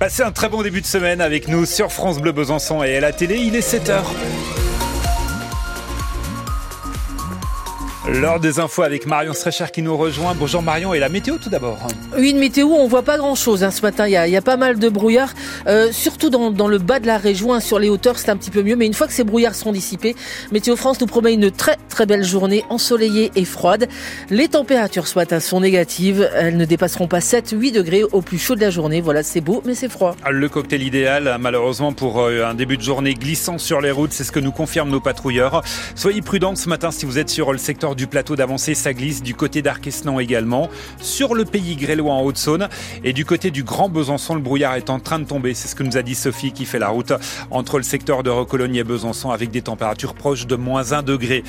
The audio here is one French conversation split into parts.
Passez un très bon début de semaine avec nous sur France Bleu Besançon et à la télé, il est 7h. L'heure des infos avec Marion Strecher qui nous rejoint. Bonjour Marion et la météo tout d'abord. Oui, une météo, on voit pas grand-chose hein, ce matin. Il y, a, il y, a, pas mal de brouillard, euh, surtout dans, dans, le bas de la région. Hein, sur les hauteurs, c'est un petit peu mieux. Mais une fois que ces brouillards seront dissipés, Météo France nous promet une très très belle journée ensoleillée et froide. Les températures ce matin sont négatives. Elles ne dépasseront pas 7-8 degrés au plus chaud de la journée. Voilà, c'est beau, mais c'est froid. Le cocktail idéal, malheureusement, pour euh, un début de journée glissant sur les routes. C'est ce que nous confirment nos patrouilleurs. Soyez prudents ce matin si vous êtes sur le secteur du plateau d'avancée, ça glisse du côté d'Arquesnan également, sur le pays grélois en Haute-Saône et du côté du Grand Besançon, le brouillard est en train de tomber. C'est ce que nous a dit Sophie qui fait la route entre le secteur de Recologne et Besançon avec des températures proches de moins 1 degré.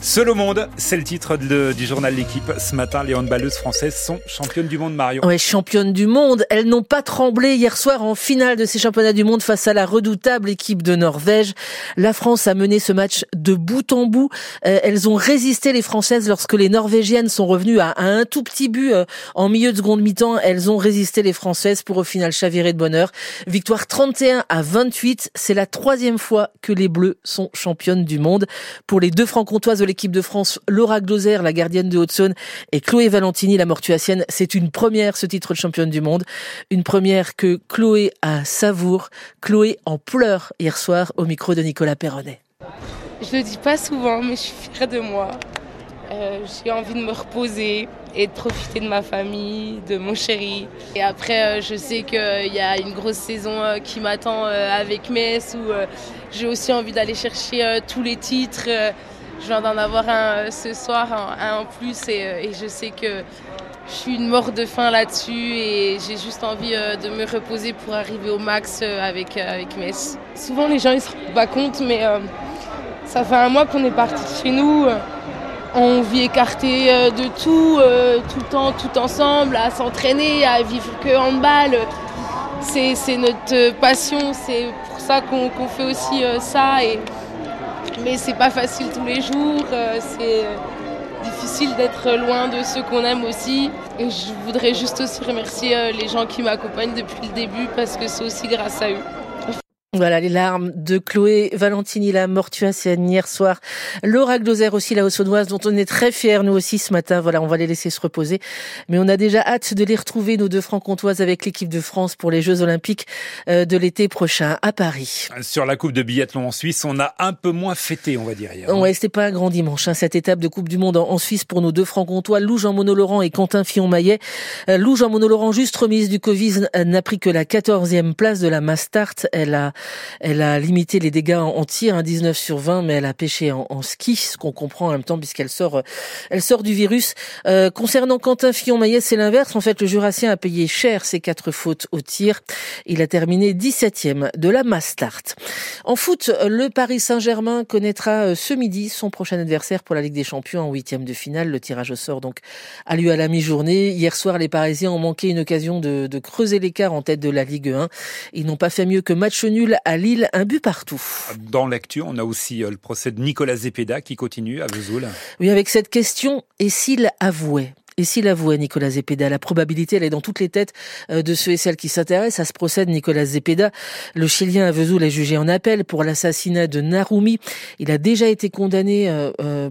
Seul au monde, c'est le titre du journal L'équipe. Ce matin, les handballeuses françaises sont championnes du monde, Mario. Ouais, championnes du monde. Elles n'ont pas tremblé hier soir en finale de ces championnats du monde face à la redoutable équipe de Norvège. La France a mené ce match de bout en bout. Euh, elles ont résisté les Lorsque les Norvégiennes sont revenues à, un tout petit but euh, en milieu de seconde mi-temps. Elles ont résisté les Françaises pour au final chavirer de bonheur. Victoire 31 à 28. C'est la troisième fois que les Bleus sont championnes du monde. Pour les deux franc-comtoises l'équipe de France, Laura Gloser, la gardienne de Haute-Saône, et Chloé Valentini, la mortuacienne. C'est une première, ce titre de championne du monde. Une première que Chloé a savoure. Chloé en pleure hier soir au micro de Nicolas Perronnet. Je le dis pas souvent, mais je suis fière de moi. Euh, j'ai envie de me reposer et de profiter de ma famille, de mon chéri. Et après, euh, je sais qu'il y a une grosse saison euh, qui m'attend euh, avec Metz où euh, j'ai aussi envie d'aller chercher tous les titres. je viens d'en avoir un ce soir, un, en plus, et, je sais que je suis une mort de faim là-dessus et j'ai juste envie de me reposer pour arriver au max avec, avec Metz. Souvent, les gens ne se rendent pas compte, mais ça fait un mois qu'on est parti de chez nous on vit écarté de tout, euh, tout le temps, tout ensemble, à s'entraîner, à vivre que handball. C'est notre passion, c'est pour ça qu'on qu fait aussi euh, ça. Et... Mais c'est pas facile tous les jours, euh, c'est difficile d'être loin de ceux qu'on aime aussi. Et je voudrais juste aussi remercier les gens qui m'accompagnent depuis le début parce que c'est aussi grâce à eux. Voilà les larmes de Chloé Valentini, la mortuacienne hier soir. Laura Gloser aussi, la Haute-Saônoise, dont on est très fiers nous aussi ce matin. Voilà, on va les laisser se reposer. Mais on a déjà hâte de les retrouver, nos deux francs-comtoises, avec l'équipe de France pour les Jeux Olympiques de l'été prochain à Paris. Sur la Coupe de biathlon en Suisse, on a un peu moins fêté, on va dire hier. Ouais, c'était pas un grand dimanche, hein, cette étape de Coupe du Monde en Suisse pour nos deux francs-comtois, Lou Jean-Mono Laurent et Quentin Fillon-Maillet. Lou Jean-Mono Laurent, juste remise du Covid, n'a pris que la 14e place de la Mastart. Elle a elle a limité les dégâts en tir, un 19 sur 20, mais elle a pêché en, ski, ce qu'on comprend en même temps puisqu'elle sort, elle sort du virus. Euh, concernant Quentin Fillon-Maillet, c'est l'inverse. En fait, le Jurassien a payé cher ses quatre fautes au tir. Il a terminé 17e de la Mastart. En foot, le Paris Saint-Germain connaîtra ce midi son prochain adversaire pour la Ligue des Champions en huitième de finale. Le tirage au sort donc a lieu à la mi-journée. Hier soir, les Parisiens ont manqué une occasion de, de creuser l'écart en tête de la Ligue 1. Ils n'ont pas fait mieux que match nul à Lille un but partout. Dans l'actu, on a aussi le procès de Nicolas Zepeda qui continue à Vesoul. Oui, avec cette question, et s'il avouait et s'il avouait Nicolas Zepeda, la probabilité, elle est dans toutes les têtes de ceux et celles qui s'intéressent à ce procès de Nicolas Zepeda. Le Chilien à Vesoul est jugé en appel pour l'assassinat de Narumi. Il a déjà été condamné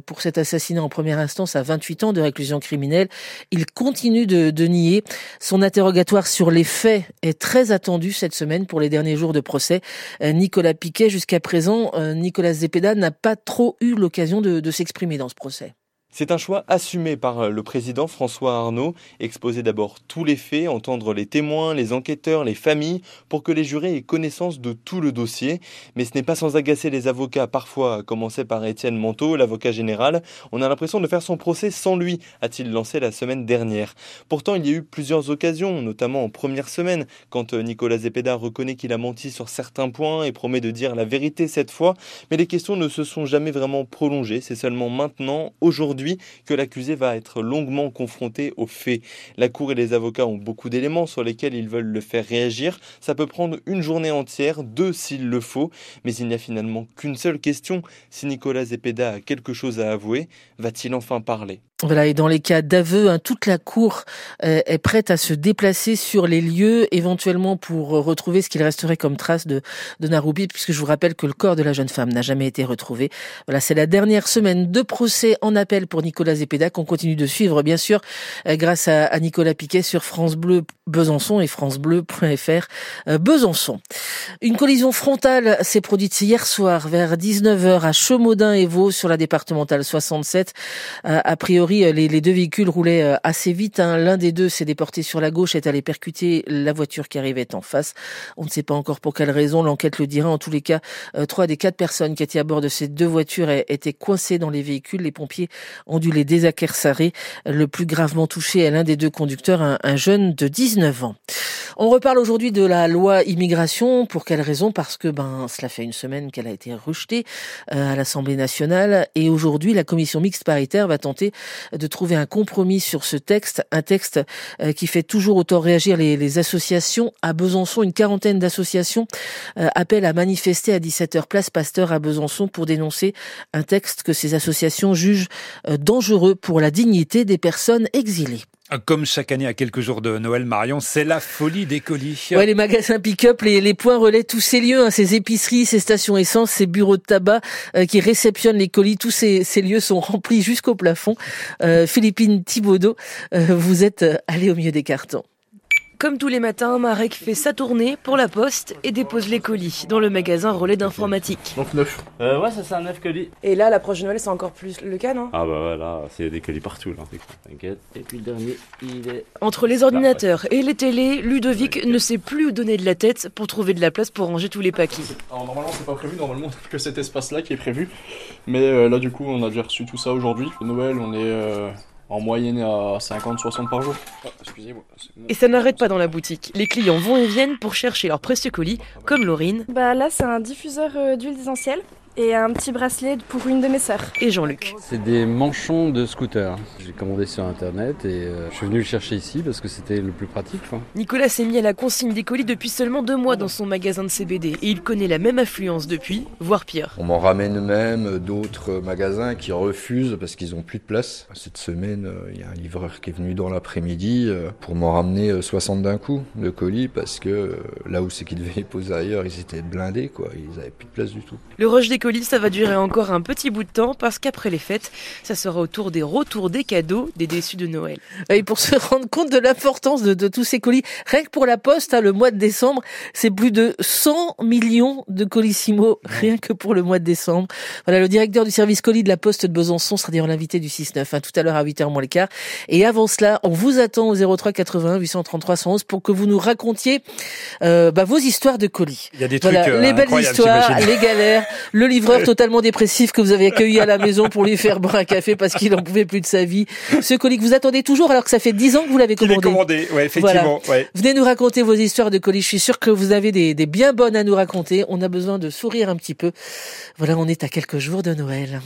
pour cet assassinat en première instance à 28 ans de réclusion criminelle. Il continue de, de nier. Son interrogatoire sur les faits est très attendu cette semaine pour les derniers jours de procès. Nicolas Piquet, jusqu'à présent, Nicolas Zepeda n'a pas trop eu l'occasion de, de s'exprimer dans ce procès. C'est un choix assumé par le président François Arnaud, exposer d'abord tous les faits, entendre les témoins, les enquêteurs, les familles, pour que les jurés aient connaissance de tout le dossier. Mais ce n'est pas sans agacer les avocats, parfois, à commencer par Étienne Manteau, l'avocat général. On a l'impression de faire son procès sans lui, a-t-il lancé la semaine dernière. Pourtant, il y a eu plusieurs occasions, notamment en première semaine, quand Nicolas Zepeda reconnaît qu'il a menti sur certains points et promet de dire la vérité cette fois. Mais les questions ne se sont jamais vraiment prolongées. C'est seulement maintenant, aujourd'hui, que l'accusé va être longuement confronté aux faits. La Cour et les avocats ont beaucoup d'éléments sur lesquels ils veulent le faire réagir. Ça peut prendre une journée entière, deux s'il le faut, mais il n'y a finalement qu'une seule question. Si Nicolas Zepeda a quelque chose à avouer, va-t-il enfin parler? Voilà, et dans les cas d'aveu, hein, toute la cour euh, est prête à se déplacer sur les lieux, éventuellement pour retrouver ce qu'il resterait comme trace de, de Naroubi, puisque je vous rappelle que le corps de la jeune femme n'a jamais été retrouvé. Voilà, c'est la dernière semaine de procès en appel pour Nicolas Zepeda qu'on continue de suivre, bien sûr, euh, grâce à, Nicolas Piquet sur France Bleu Besançon et francebleu.fr euh, Besançon. Une collision frontale s'est produite hier soir vers 19h à Chemaudin et Vaux sur la départementale 67. a priori, euh, les, deux véhicules roulaient euh, assez vite. Hein. L'un des deux s'est déporté sur la gauche, est allé percuter la voiture qui arrivait en face. On ne sait pas encore pour quelle raison. L'enquête le dira. En tous les cas, euh, trois des quatre personnes qui étaient à bord de ces deux voitures étaient coincées dans les véhicules. Les pompiers ont dû les désaquersarer. Le plus gravement touché est l'un des deux conducteurs, un jeune de 19 ans. On reparle aujourd'hui de la loi immigration. Pour quelle raison? Parce que ben cela fait une semaine qu'elle a été rejetée à l'Assemblée nationale et aujourd'hui la commission mixte paritaire va tenter de trouver un compromis sur ce texte, un texte euh, qui fait toujours autant réagir les, associations. À Besançon, une quarantaine d'associations euh, appellent à manifester à 17h place Pasteur à Besançon pour dénoncer un texte que ces associations jugent dangereux pour la dignité des personnes exilées. Comme chaque année à quelques jours de Noël, Marion, c'est la folie des colis. Ouais, les magasins pick-up, les, les, points relais, tous ces lieux, hein, ces épiceries, ces stations essence, ces bureaux de tabac euh, qui réceptionnent les colis, tous ces, lieux sont remplis jusqu'au plafond. Euh, Philippine Thibaudot, euh, vous êtes euh, allé au milieu des cartons. Comme tous les matins, Marek fait sa tournée pour la poste et dépose les colis dans le magasin relais d'informatique. Donc neuf. Euh, ouais, ça c'est un neuf colis. Et là, l'approche de Noël, c'est encore plus le cas, non? Ah bah voilà, c'est des colis partout là. T'inquiète. Et puis le dernier, il est. Entre les ordinateurs et les télés, Ludovic ne sait plus où donner de la tête pour trouver de la place pour ranger tous les paquets. Alors normalement, c'est pas prévu. Normalement, que cet espace-là qui est prévu. Mais euh, là, du coup, on a déjà reçu tout ça aujourd'hui. Noël, on est. Euh en moyenne à 50-60 par jour. Excusez-moi. Et ça n'arrête pas dans la boutique. Les clients vont et viennent pour chercher leurs précieux colis, comme Laurine. Bah là, c'est un diffuseur euh, d'huile essentielle et un petit bracelet pour une de mes sœurs. Et Jean-Luc. C'est des manchons de scooter. J'ai commandé sur internet et euh, je suis venu le chercher ici parce que c'était le plus pratique. Nicolas s'est mis à la consigne des colis depuis seulement deux mois dans son magasin de CBD et il connaît la même affluence depuis, voire pire. On m'en ramène même d'autres magasins qui refusent parce qu'ils n'ont plus de place. Cette semaine, euh, il y a un livreur qui est venu dans l'après-midi euh, pour m'en ramener 60 d'un coup de colis parce que là où c'est qu'ils devaient les poser ailleurs, ils étaient blindés, quoi. ils n'avaient plus de place du tout. Le rush des colis, ça va durer encore un petit bout de temps parce qu'après les fêtes, ça sera au tour des retours des cadeaux des déçus de Noël. Et pour se rendre compte de l'importance de, tous ces colis, rien que pour la Poste, hein, le mois de décembre, c'est plus de 100 millions de colissimo, rien que pour le mois de décembre. Voilà, le directeur du service colis de la Poste de Besançon sera d'ailleurs l'invité du 6-9, hein, tout à l'heure à 8h moins le quart. Et avant cela, on vous attend au 03 80 833 111 pour que vous nous racontiez euh, bah, vos histoires de colis. Il y a des trucs euh, les belles histoires, les galères, le livreur totalement dépressif que vous avez accueilli à la maison pour lui faire boire un café parce qu'il en pouvait plus de sa vie. Ce colis que vous attendez toujours alors que ça fait dix ans que vous l'avez commandé. commandé, ouais, effectivement. Ouais. Venez nous raconter vos histoires de colis. Je suis sûr que vous avez des, des bien bonnes à nous raconter. On a besoin de sourire un petit peu. Voilà, on est à quelques jours de Noël.